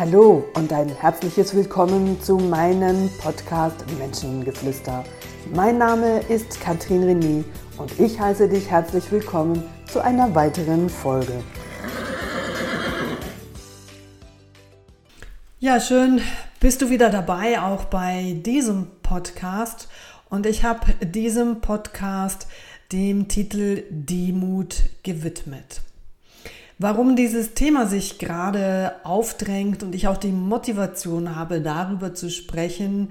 Hallo und ein herzliches Willkommen zu meinem Podcast Menschengeflüster. Mein Name ist Katrin René und ich heiße dich herzlich willkommen zu einer weiteren Folge. Ja, schön bist du wieder dabei, auch bei diesem Podcast. Und ich habe diesem Podcast dem Titel Demut gewidmet. Warum dieses Thema sich gerade aufdrängt und ich auch die Motivation habe, darüber zu sprechen,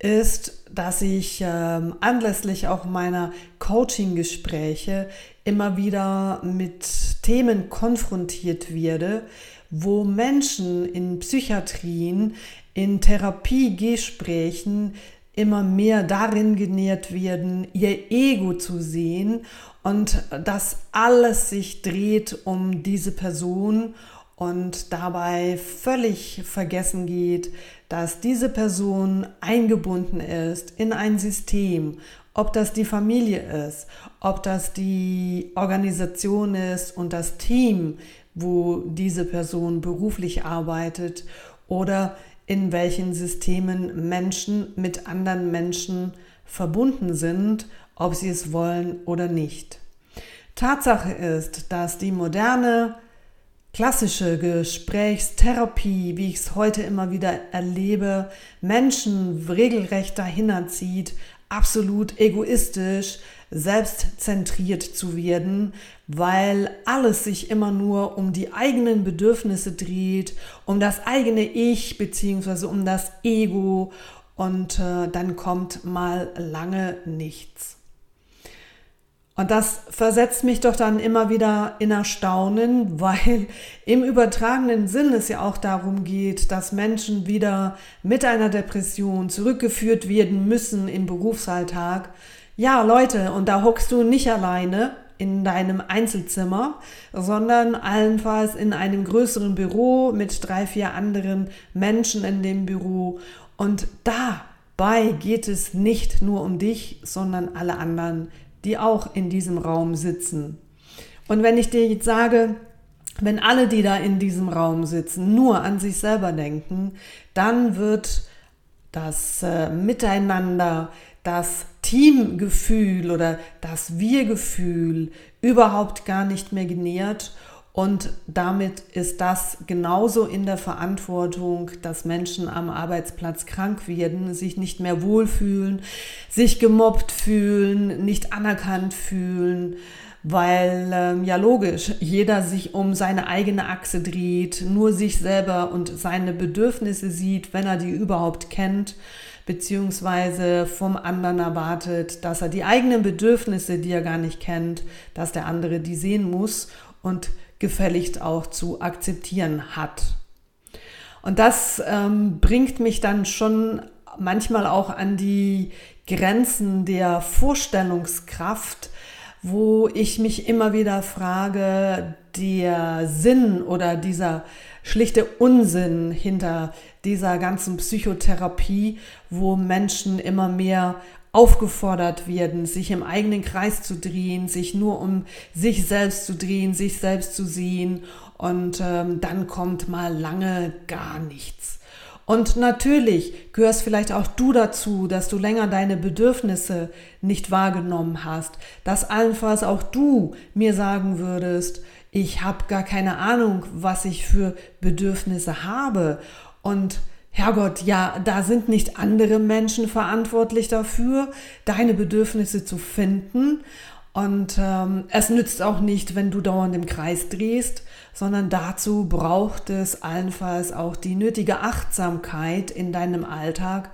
ist, dass ich äh, anlässlich auch meiner Coaching-Gespräche immer wieder mit Themen konfrontiert werde, wo Menschen in Psychiatrien, in Therapiegesprächen immer mehr darin genährt werden, ihr Ego zu sehen und dass alles sich dreht um diese Person und dabei völlig vergessen geht, dass diese Person eingebunden ist in ein System, ob das die Familie ist, ob das die Organisation ist und das Team, wo diese Person beruflich arbeitet oder in welchen Systemen Menschen mit anderen Menschen verbunden sind, ob sie es wollen oder nicht. Tatsache ist, dass die moderne klassische Gesprächstherapie, wie ich es heute immer wieder erlebe, Menschen regelrecht dahin zieht, absolut egoistisch, selbstzentriert zu werden, weil alles sich immer nur um die eigenen Bedürfnisse dreht, um das eigene Ich beziehungsweise um das Ego und äh, dann kommt mal lange nichts. Und das versetzt mich doch dann immer wieder in Erstaunen, weil im übertragenen Sinn es ja auch darum geht, dass Menschen wieder mit einer Depression zurückgeführt werden müssen im Berufsalltag. Ja, Leute, und da hockst du nicht alleine in deinem Einzelzimmer, sondern allenfalls in einem größeren Büro mit drei, vier anderen Menschen in dem Büro. Und dabei geht es nicht nur um dich, sondern alle anderen die auch in diesem Raum sitzen. Und wenn ich dir jetzt sage, wenn alle, die da in diesem Raum sitzen, nur an sich selber denken, dann wird das äh, Miteinander, das Teamgefühl oder das Wir-Gefühl überhaupt gar nicht mehr genährt. Und damit ist das genauso in der Verantwortung, dass Menschen am Arbeitsplatz krank werden, sich nicht mehr wohlfühlen, sich gemobbt fühlen, nicht anerkannt fühlen, weil ähm, ja logisch, jeder sich um seine eigene Achse dreht, nur sich selber und seine Bedürfnisse sieht, wenn er die überhaupt kennt beziehungsweise vom anderen erwartet, dass er die eigenen Bedürfnisse, die er gar nicht kennt, dass der andere die sehen muss und gefälligst auch zu akzeptieren hat. Und das ähm, bringt mich dann schon manchmal auch an die Grenzen der Vorstellungskraft, wo ich mich immer wieder frage, der Sinn oder dieser schlichte Unsinn hinter dieser ganzen Psychotherapie, wo Menschen immer mehr aufgefordert werden, sich im eigenen Kreis zu drehen, sich nur um sich selbst zu drehen, sich selbst zu sehen und ähm, dann kommt mal lange gar nichts. Und natürlich gehörst vielleicht auch du dazu, dass du länger deine Bedürfnisse nicht wahrgenommen hast, dass allenfalls auch du mir sagen würdest, ich habe gar keine Ahnung, was ich für Bedürfnisse habe und Herrgott, ja, da sind nicht andere Menschen verantwortlich dafür, deine Bedürfnisse zu finden. Und ähm, es nützt auch nicht, wenn du dauernd im Kreis drehst, sondern dazu braucht es allenfalls auch die nötige Achtsamkeit in deinem Alltag,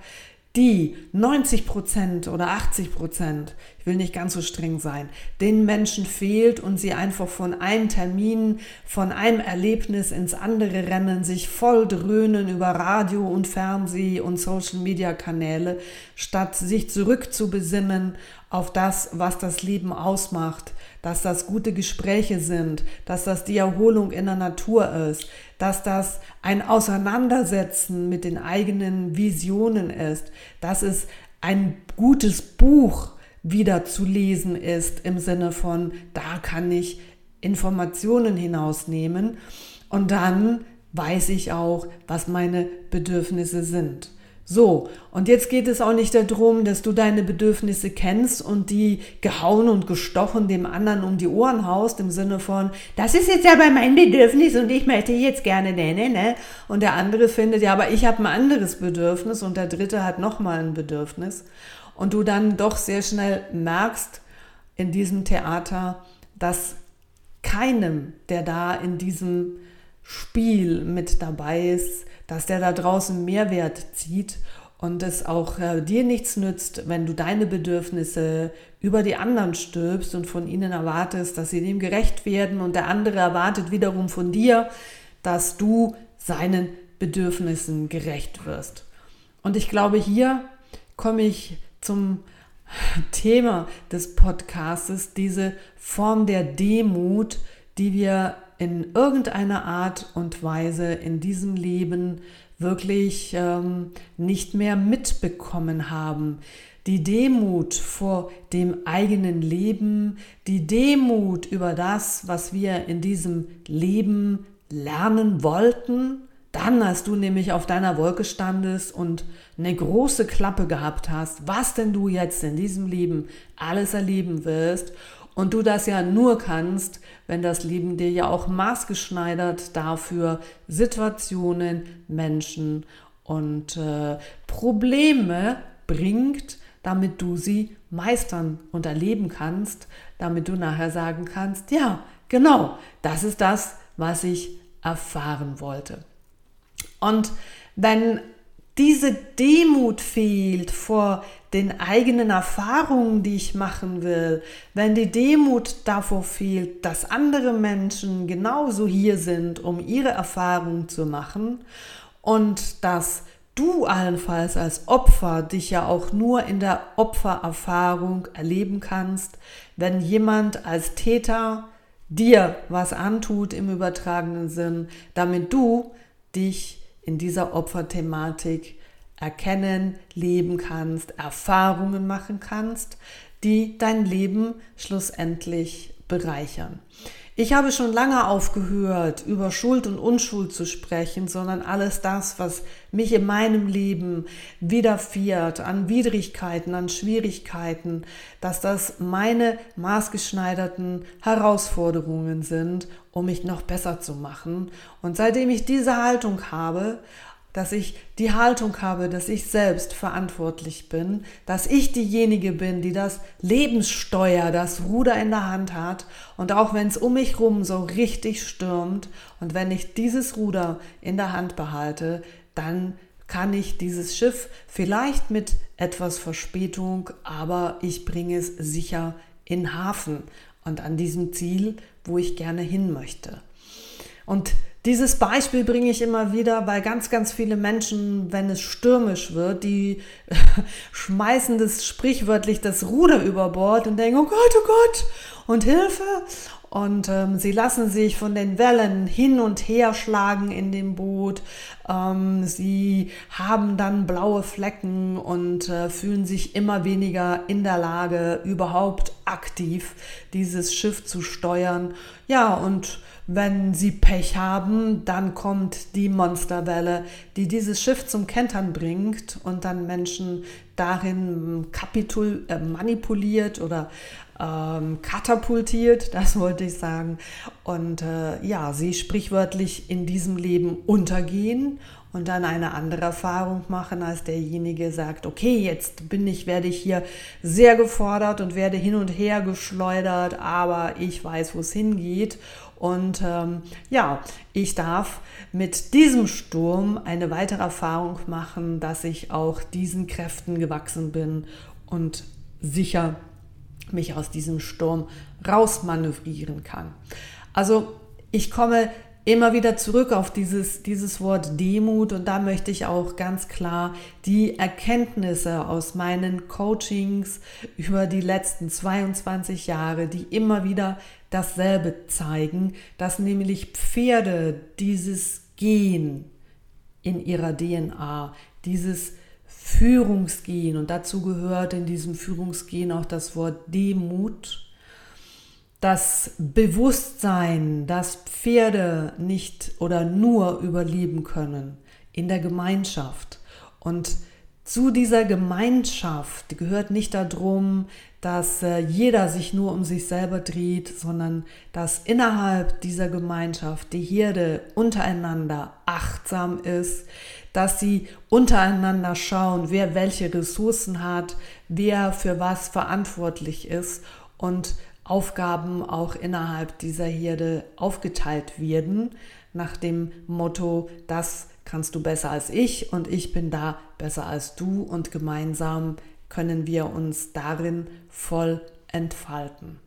die 90 Prozent oder 80 Prozent, ich will nicht ganz so streng sein, den Menschen fehlt und sie einfach von einem Termin, von einem Erlebnis ins andere rennen, sich voll dröhnen über Radio und Fernseh und Social Media Kanäle, statt sich zurückzubesinnen auf das, was das Leben ausmacht, dass das gute Gespräche sind, dass das die Erholung in der Natur ist, dass das ein Auseinandersetzen mit den eigenen Visionen ist, dass es ein gutes Buch wieder zu lesen ist im Sinne von, da kann ich Informationen hinausnehmen und dann weiß ich auch, was meine Bedürfnisse sind. So, und jetzt geht es auch nicht darum, dass du deine Bedürfnisse kennst und die gehauen und gestochen dem anderen um die Ohren haust, im Sinne von, das ist jetzt aber mein Bedürfnis und ich möchte jetzt gerne, ne, ne, ne. Und der andere findet, ja, aber ich habe ein anderes Bedürfnis und der dritte hat nochmal ein Bedürfnis. Und du dann doch sehr schnell merkst in diesem Theater, dass keinem, der da in diesem Spiel mit dabei ist, dass der da draußen Mehrwert zieht und es auch äh, dir nichts nützt, wenn du deine Bedürfnisse über die anderen stülpst und von ihnen erwartest, dass sie dem gerecht werden und der andere erwartet wiederum von dir, dass du seinen Bedürfnissen gerecht wirst. Und ich glaube, hier komme ich zum Thema des Podcastes, diese Form der Demut, die wir in irgendeiner Art und Weise in diesem Leben wirklich ähm, nicht mehr mitbekommen haben. Die Demut vor dem eigenen Leben, die Demut über das, was wir in diesem Leben lernen wollten, dann, als du nämlich auf deiner Wolke standest und eine große Klappe gehabt hast, was denn du jetzt in diesem Leben alles erleben wirst und du das ja nur kannst, wenn das Leben dir ja auch maßgeschneidert dafür Situationen, Menschen und äh, Probleme bringt, damit du sie meistern und erleben kannst, damit du nachher sagen kannst, ja, genau, das ist das, was ich erfahren wollte. Und wenn diese Demut fehlt vor den eigenen Erfahrungen, die ich machen will, wenn die Demut davor fehlt, dass andere Menschen genauso hier sind, um ihre Erfahrungen zu machen und dass du allenfalls als Opfer dich ja auch nur in der Opfererfahrung erleben kannst, wenn jemand als Täter dir was antut im übertragenen Sinn, damit du dich in dieser Opferthematik erkennen, leben kannst, Erfahrungen machen kannst, die dein Leben schlussendlich bereichern. Ich habe schon lange aufgehört, über Schuld und Unschuld zu sprechen, sondern alles das, was mich in meinem Leben widerfährt, an Widrigkeiten, an Schwierigkeiten, dass das meine maßgeschneiderten Herausforderungen sind, um mich noch besser zu machen. Und seitdem ich diese Haltung habe, dass ich die Haltung habe, dass ich selbst verantwortlich bin, dass ich diejenige bin, die das Lebenssteuer, das Ruder in der Hand hat und auch wenn es um mich rum so richtig stürmt und wenn ich dieses Ruder in der Hand behalte, dann kann ich dieses Schiff vielleicht mit etwas Verspätung, aber ich bringe es sicher in Hafen und an diesem Ziel, wo ich gerne hin möchte. Und dieses Beispiel bringe ich immer wieder, weil ganz, ganz viele Menschen, wenn es stürmisch wird, die schmeißen das sprichwörtlich das Ruder über Bord und denken, oh Gott, oh Gott, und Hilfe. Und ähm, sie lassen sich von den Wellen hin und her schlagen in dem Boot. Ähm, sie haben dann blaue Flecken und äh, fühlen sich immer weniger in der Lage, überhaupt aktiv dieses Schiff zu steuern. Ja, und wenn sie Pech haben, dann kommt die Monsterwelle, die dieses Schiff zum Kentern bringt und dann Menschen darin kapitul äh, manipuliert oder ähm, katapultiert, das wollte ich sagen. Und äh, ja, sie sprichwörtlich in diesem Leben untergehen und dann eine andere Erfahrung machen, als derjenige sagt, okay, jetzt bin ich, werde ich hier sehr gefordert und werde hin und her geschleudert, aber ich weiß, wo es hingeht und ähm, ja, ich darf mit diesem Sturm eine weitere Erfahrung machen, dass ich auch diesen Kräften gewachsen bin und sicher mich aus diesem Sturm rausmanövrieren kann. Also ich komme immer wieder zurück auf dieses, dieses Wort Demut und da möchte ich auch ganz klar die Erkenntnisse aus meinen Coachings über die letzten 22 Jahre, die immer wieder dasselbe zeigen, dass nämlich Pferde dieses Gen in ihrer DNA, dieses Führungsgen und dazu gehört in diesem Führungsgen auch das Wort Demut, das Bewusstsein, dass Pferde nicht oder nur überleben können in der Gemeinschaft. Und zu dieser Gemeinschaft gehört nicht darum, dass äh, jeder sich nur um sich selber dreht, sondern dass innerhalb dieser Gemeinschaft die Herde untereinander achtsam ist, dass sie untereinander schauen, wer welche Ressourcen hat, wer für was verantwortlich ist und Aufgaben auch innerhalb dieser Herde aufgeteilt werden, nach dem Motto, das kannst du besser als ich und ich bin da besser als du und gemeinsam können wir uns darin voll entfalten.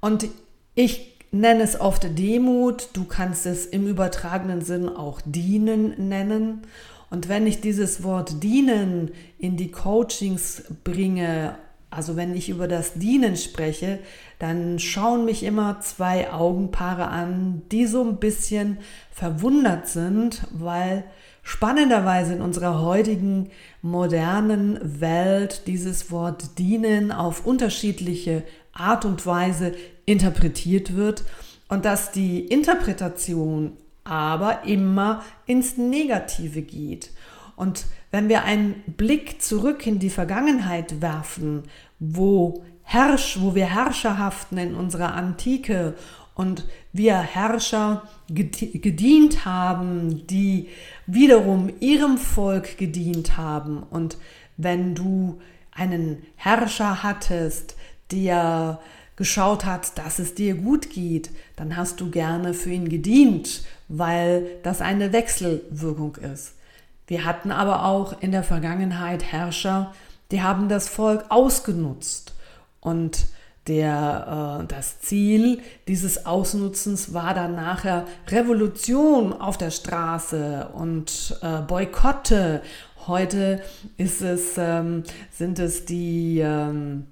Und ich nenne es oft Demut, du kannst es im übertragenen Sinn auch dienen nennen. Und wenn ich dieses Wort dienen in die Coachings bringe, also wenn ich über das Dienen spreche, dann schauen mich immer zwei Augenpaare an, die so ein bisschen verwundert sind, weil spannenderweise in unserer heutigen modernen Welt dieses Wort dienen auf unterschiedliche Art und Weise interpretiert wird und dass die Interpretation aber immer ins Negative geht. Und wenn wir einen Blick zurück in die Vergangenheit werfen, wo Herrsch, wo wir Herrscherhaften in unserer Antike und wir Herrscher gedient haben, die wiederum ihrem Volk gedient haben. Und wenn du einen Herrscher hattest, der geschaut hat, dass es dir gut geht, dann hast du gerne für ihn gedient, weil das eine Wechselwirkung ist. Wir hatten aber auch in der Vergangenheit Herrscher, die haben das Volk ausgenutzt und der, äh, das Ziel dieses Ausnutzens war dann nachher Revolution auf der Straße und äh, Boykotte. Heute ist es, ähm, sind es die, ähm,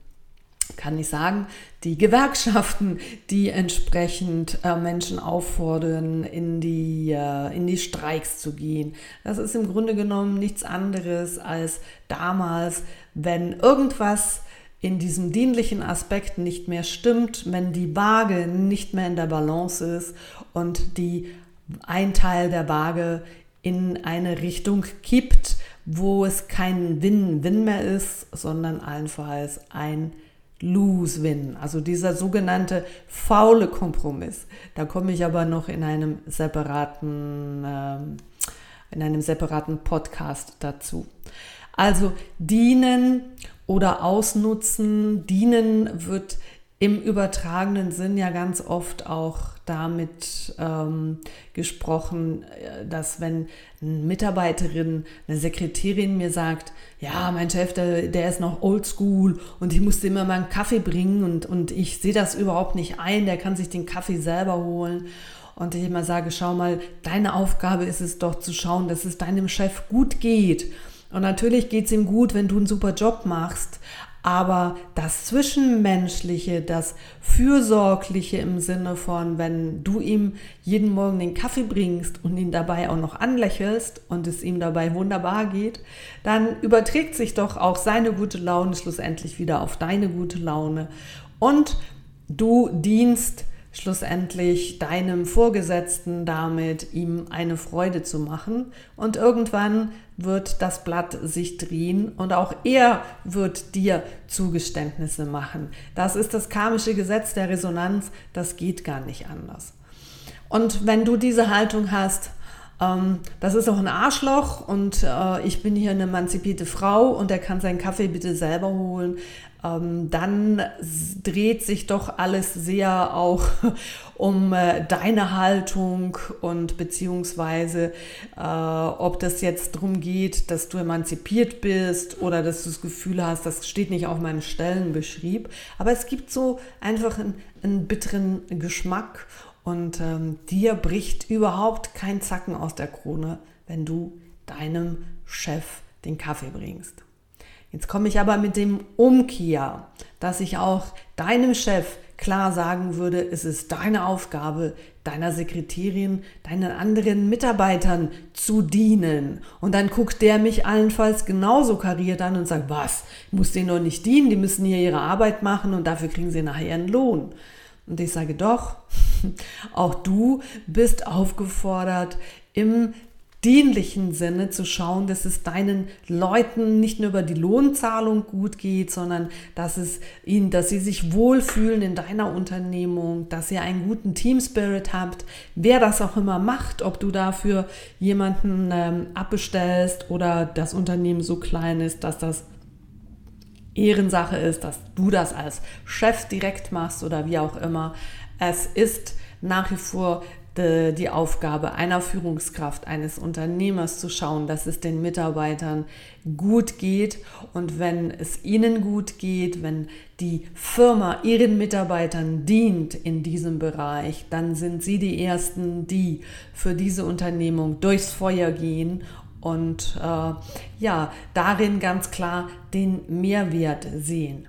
kann ich sagen, die Gewerkschaften, die entsprechend äh, Menschen auffordern, in die, äh, in die Streiks zu gehen. Das ist im Grunde genommen nichts anderes als damals, wenn irgendwas in diesem dienlichen Aspekt nicht mehr stimmt, wenn die Waage nicht mehr in der Balance ist und die ein Teil der Waage in eine Richtung kippt, wo es kein Win-Win mehr ist, sondern allenfalls ein Lose-Win, also dieser sogenannte faule Kompromiss. Da komme ich aber noch in einem separaten, äh, in einem separaten Podcast dazu. Also dienen oder ausnutzen. Dienen wird im übertragenen Sinn ja ganz oft auch damit ähm, gesprochen, äh, dass wenn eine Mitarbeiterin, eine Sekretärin mir sagt, ja, mein Chef, der, der ist noch oldschool und ich musste immer mal einen Kaffee bringen und, und ich sehe das überhaupt nicht ein, der kann sich den Kaffee selber holen. Und ich immer sage, schau mal, deine Aufgabe ist es doch zu schauen, dass es deinem Chef gut geht und natürlich geht es ihm gut, wenn du einen super Job machst, aber das Zwischenmenschliche, das Fürsorgliche im Sinne von, wenn du ihm jeden Morgen den Kaffee bringst und ihn dabei auch noch anlächelst und es ihm dabei wunderbar geht, dann überträgt sich doch auch seine gute Laune schlussendlich wieder auf deine gute Laune. Und du dienst schlussendlich deinem Vorgesetzten damit, ihm eine Freude zu machen. Und irgendwann wird das Blatt sich drehen und auch er wird dir Zugeständnisse machen. Das ist das karmische Gesetz der Resonanz, das geht gar nicht anders. Und wenn du diese Haltung hast, ähm, das ist auch ein Arschloch und äh, ich bin hier eine emanzipierte Frau und er kann seinen Kaffee bitte selber holen. Ähm, dann dreht sich doch alles sehr auch um äh, deine Haltung und beziehungsweise äh, ob das jetzt darum geht, dass du emanzipiert bist oder dass du das Gefühl hast, das steht nicht auf meinem Stellenbeschrieb. Aber es gibt so einfach einen, einen bitteren Geschmack und ähm, dir bricht überhaupt kein Zacken aus der Krone, wenn du deinem Chef den Kaffee bringst. Jetzt komme ich aber mit dem Umkehr, dass ich auch deinem Chef klar sagen würde, es ist deine Aufgabe, deiner Sekretärin, deinen anderen Mitarbeitern zu dienen. Und dann guckt der mich allenfalls genauso kariert an und sagt, was, ich muss denen noch nicht dienen, die müssen hier ihre Arbeit machen und dafür kriegen sie nachher ihren Lohn. Und ich sage doch, auch du bist aufgefordert, im dienlichen Sinne zu schauen, dass es deinen Leuten nicht nur über die Lohnzahlung gut geht, sondern dass es ihnen, dass sie sich wohlfühlen in deiner Unternehmung, dass ihr einen guten Team Spirit habt, wer das auch immer macht, ob du dafür jemanden ähm, abbestellst oder das Unternehmen so klein ist, dass das Ehrensache ist, dass du das als Chef direkt machst oder wie auch immer. Es ist nach wie vor die, die Aufgabe einer Führungskraft, eines Unternehmers zu schauen, dass es den Mitarbeitern gut geht. Und wenn es ihnen gut geht, wenn die Firma ihren Mitarbeitern dient in diesem Bereich, dann sind sie die Ersten, die für diese Unternehmung durchs Feuer gehen und äh, ja, darin ganz klar den Mehrwert sehen.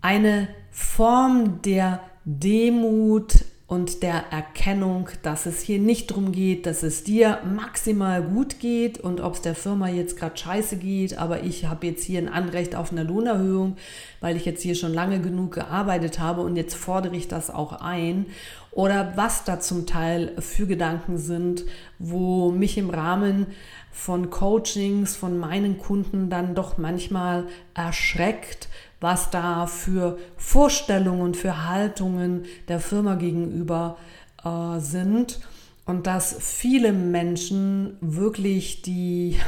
Eine Form der Demut und der Erkennung, dass es hier nicht darum geht, dass es dir maximal gut geht und ob es der Firma jetzt gerade scheiße geht, aber ich habe jetzt hier ein Anrecht auf eine Lohnerhöhung, weil ich jetzt hier schon lange genug gearbeitet habe und jetzt fordere ich das auch ein. Oder was da zum Teil für Gedanken sind, wo mich im Rahmen von Coachings, von meinen Kunden dann doch manchmal erschreckt, was da für Vorstellungen, für Haltungen der Firma gegenüber äh, sind. Und dass viele Menschen wirklich die,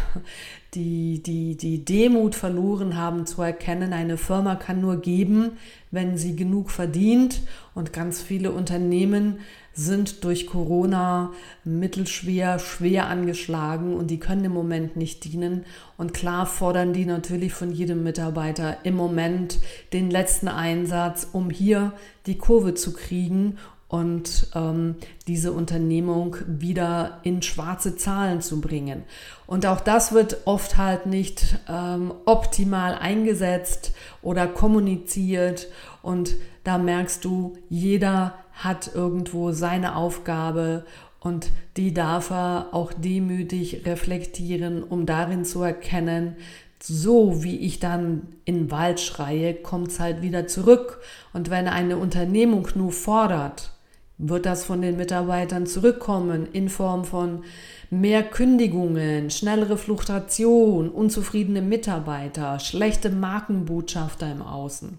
die, die, die Demut verloren haben zu erkennen, eine Firma kann nur geben, wenn sie genug verdient und ganz viele Unternehmen sind durch Corona mittelschwer, schwer angeschlagen und die können im Moment nicht dienen. Und klar fordern die natürlich von jedem Mitarbeiter im Moment den letzten Einsatz, um hier die Kurve zu kriegen und ähm, diese Unternehmung wieder in schwarze Zahlen zu bringen. Und auch das wird oft halt nicht ähm, optimal eingesetzt oder kommuniziert. Und da merkst du, jeder hat irgendwo seine Aufgabe und die darf er auch demütig reflektieren, um darin zu erkennen, so wie ich dann in den Wald schreie, kommt es halt wieder zurück. Und wenn eine Unternehmung nur fordert, wird das von den Mitarbeitern zurückkommen in Form von mehr Kündigungen, schnellere Fluktuation, unzufriedene Mitarbeiter, schlechte Markenbotschafter im Außen.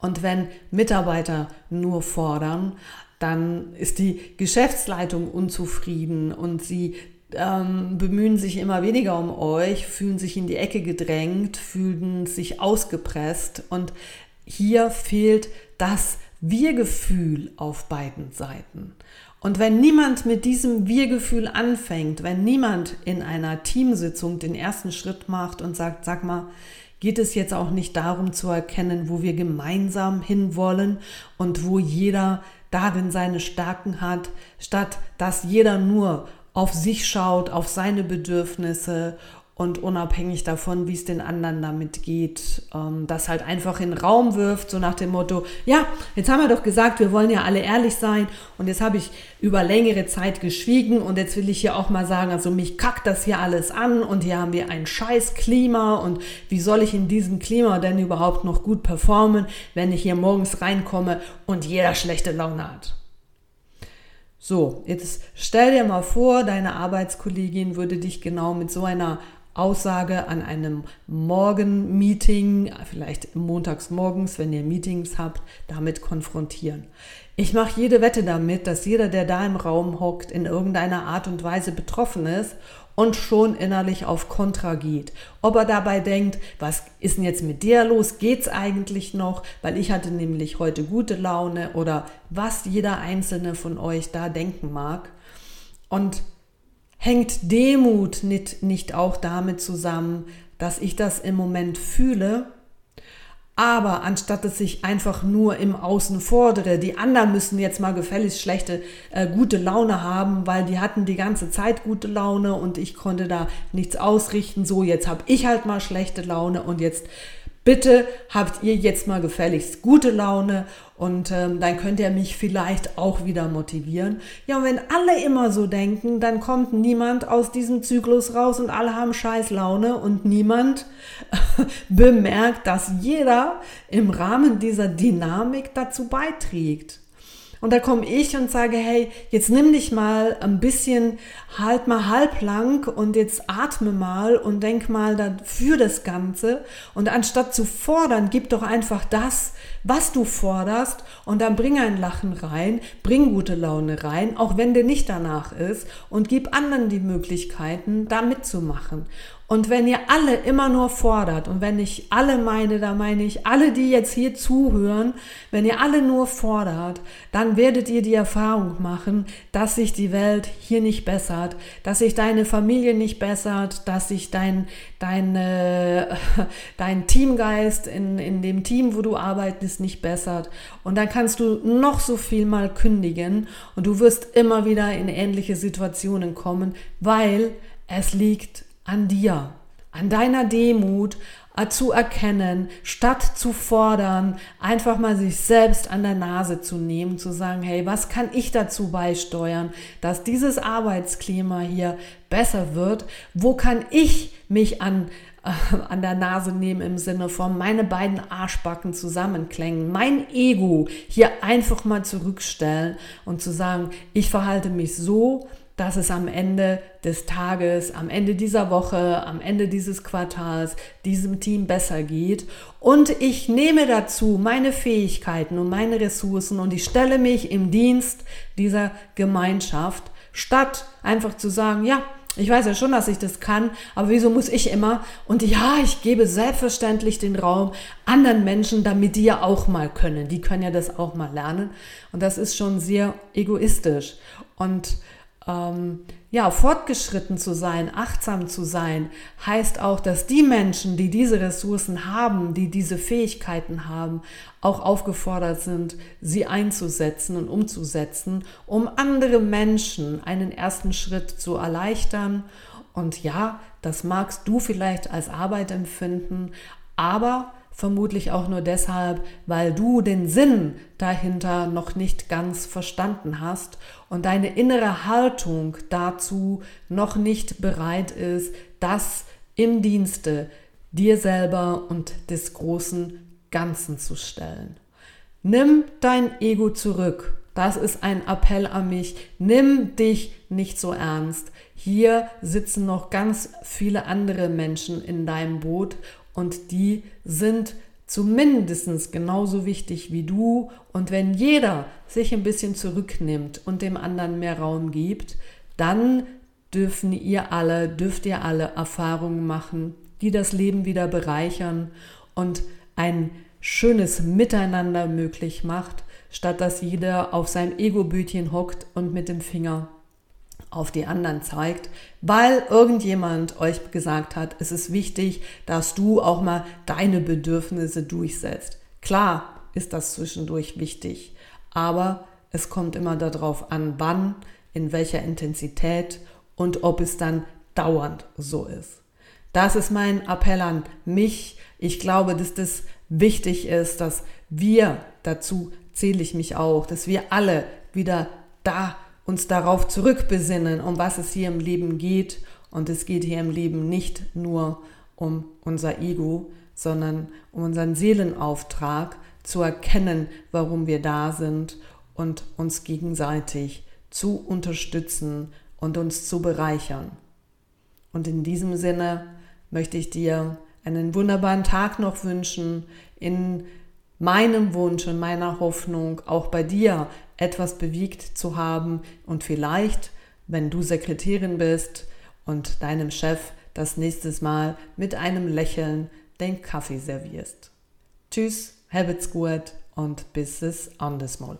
Und wenn Mitarbeiter nur fordern, dann ist die Geschäftsleitung unzufrieden und sie ähm, bemühen sich immer weniger um euch, fühlen sich in die Ecke gedrängt, fühlen sich ausgepresst und hier fehlt das wir-Gefühl auf beiden Seiten. Und wenn niemand mit diesem Wir-Gefühl anfängt, wenn niemand in einer Teamsitzung den ersten Schritt macht und sagt, sag mal, geht es jetzt auch nicht darum zu erkennen, wo wir gemeinsam hinwollen und wo jeder darin seine Stärken hat, statt dass jeder nur auf sich schaut, auf seine Bedürfnisse und unabhängig davon, wie es den anderen damit geht, ähm, das halt einfach in den Raum wirft, so nach dem Motto, ja, jetzt haben wir doch gesagt, wir wollen ja alle ehrlich sein und jetzt habe ich über längere Zeit geschwiegen und jetzt will ich hier auch mal sagen, also mich kackt das hier alles an und hier haben wir ein scheiß Klima und wie soll ich in diesem Klima denn überhaupt noch gut performen, wenn ich hier morgens reinkomme und jeder schlechte Laune hat. So, jetzt stell dir mal vor, deine Arbeitskollegin würde dich genau mit so einer Aussage an einem Morgenmeeting, vielleicht montags morgens, wenn ihr Meetings habt, damit konfrontieren. Ich mache jede Wette damit, dass jeder, der da im Raum hockt, in irgendeiner Art und Weise betroffen ist und schon innerlich auf Kontra geht. Ob er dabei denkt, was ist denn jetzt mit dir los? Geht's eigentlich noch? Weil ich hatte nämlich heute gute Laune oder was jeder einzelne von euch da denken mag. Und Hängt Demut nicht, nicht auch damit zusammen, dass ich das im Moment fühle, aber anstatt dass ich einfach nur im Außen fordere, die anderen müssen jetzt mal gefälligst schlechte, äh, gute Laune haben, weil die hatten die ganze Zeit gute Laune und ich konnte da nichts ausrichten. So, jetzt habe ich halt mal schlechte Laune und jetzt bitte habt ihr jetzt mal gefälligst gute Laune und ähm, dann könnt ihr mich vielleicht auch wieder motivieren. Ja, und wenn alle immer so denken, dann kommt niemand aus diesem Zyklus raus und alle haben scheiß Laune und niemand bemerkt, dass jeder im Rahmen dieser Dynamik dazu beiträgt. Und da komme ich und sage, hey, jetzt nimm dich mal ein bisschen, halt mal halblang und jetzt atme mal und denk mal für das Ganze. Und anstatt zu fordern, gib doch einfach das, was du forderst und dann bring ein Lachen rein, bring gute Laune rein, auch wenn dir nicht danach ist und gib anderen die Möglichkeiten, da mitzumachen. Und wenn ihr alle immer nur fordert, und wenn ich alle meine, da meine ich alle, die jetzt hier zuhören, wenn ihr alle nur fordert, dann werdet ihr die Erfahrung machen, dass sich die Welt hier nicht bessert, dass sich deine Familie nicht bessert, dass sich dein, dein, äh, dein Teamgeist in, in dem Team, wo du arbeitest, nicht bessert. Und dann kannst du noch so viel mal kündigen und du wirst immer wieder in ähnliche Situationen kommen, weil es liegt an dir, an deiner Demut äh, zu erkennen, statt zu fordern, einfach mal sich selbst an der Nase zu nehmen, zu sagen, hey, was kann ich dazu beisteuern, dass dieses Arbeitsklima hier besser wird? Wo kann ich mich an äh, an der Nase nehmen im Sinne von meine beiden Arschbacken zusammenklängen, mein Ego hier einfach mal zurückstellen und zu sagen, ich verhalte mich so, dass es am Ende des Tages, am Ende dieser Woche, am Ende dieses Quartals diesem Team besser geht. Und ich nehme dazu meine Fähigkeiten und meine Ressourcen und ich stelle mich im Dienst dieser Gemeinschaft, statt einfach zu sagen, ja, ich weiß ja schon, dass ich das kann, aber wieso muss ich immer? Und ja, ich gebe selbstverständlich den Raum anderen Menschen, damit die ja auch mal können. Die können ja das auch mal lernen. Und das ist schon sehr egoistisch. Und ähm, ja, fortgeschritten zu sein, achtsam zu sein, heißt auch, dass die Menschen, die diese Ressourcen haben, die diese Fähigkeiten haben, auch aufgefordert sind, sie einzusetzen und umzusetzen, um andere Menschen einen ersten Schritt zu erleichtern. Und ja, das magst du vielleicht als Arbeit empfinden, aber vermutlich auch nur deshalb, weil du den Sinn dahinter noch nicht ganz verstanden hast und deine innere Haltung dazu noch nicht bereit ist, das im Dienste dir selber und des großen Ganzen zu stellen. Nimm dein Ego zurück. Das ist ein Appell an mich. Nimm dich nicht so ernst. Hier sitzen noch ganz viele andere Menschen in deinem Boot und die sind zumindest genauso wichtig wie du. Und wenn jeder sich ein bisschen zurücknimmt und dem anderen mehr Raum gibt, dann dürfen ihr alle, dürft ihr alle Erfahrungen machen, die das Leben wieder bereichern und ein schönes Miteinander möglich macht, statt dass jeder auf seinem Ego-Bütchen hockt und mit dem Finger auf die anderen zeigt, weil irgendjemand euch gesagt hat, es ist wichtig, dass du auch mal deine Bedürfnisse durchsetzt. Klar ist das zwischendurch wichtig, aber es kommt immer darauf an, wann, in welcher Intensität und ob es dann dauernd so ist. Das ist mein Appell an mich. Ich glaube, dass das wichtig ist, dass wir, dazu zähle ich mich auch, dass wir alle wieder da uns darauf zurückbesinnen, um was es hier im Leben geht. Und es geht hier im Leben nicht nur um unser Ego, sondern um unseren Seelenauftrag zu erkennen, warum wir da sind und uns gegenseitig zu unterstützen und uns zu bereichern. Und in diesem Sinne möchte ich dir einen wunderbaren Tag noch wünschen, in meinem Wunsch und meiner Hoffnung, auch bei dir etwas bewegt zu haben und vielleicht, wenn du Sekretärin bist und deinem Chef das nächste Mal mit einem Lächeln den Kaffee servierst. Tschüss, habt's gut und bis es anders mal.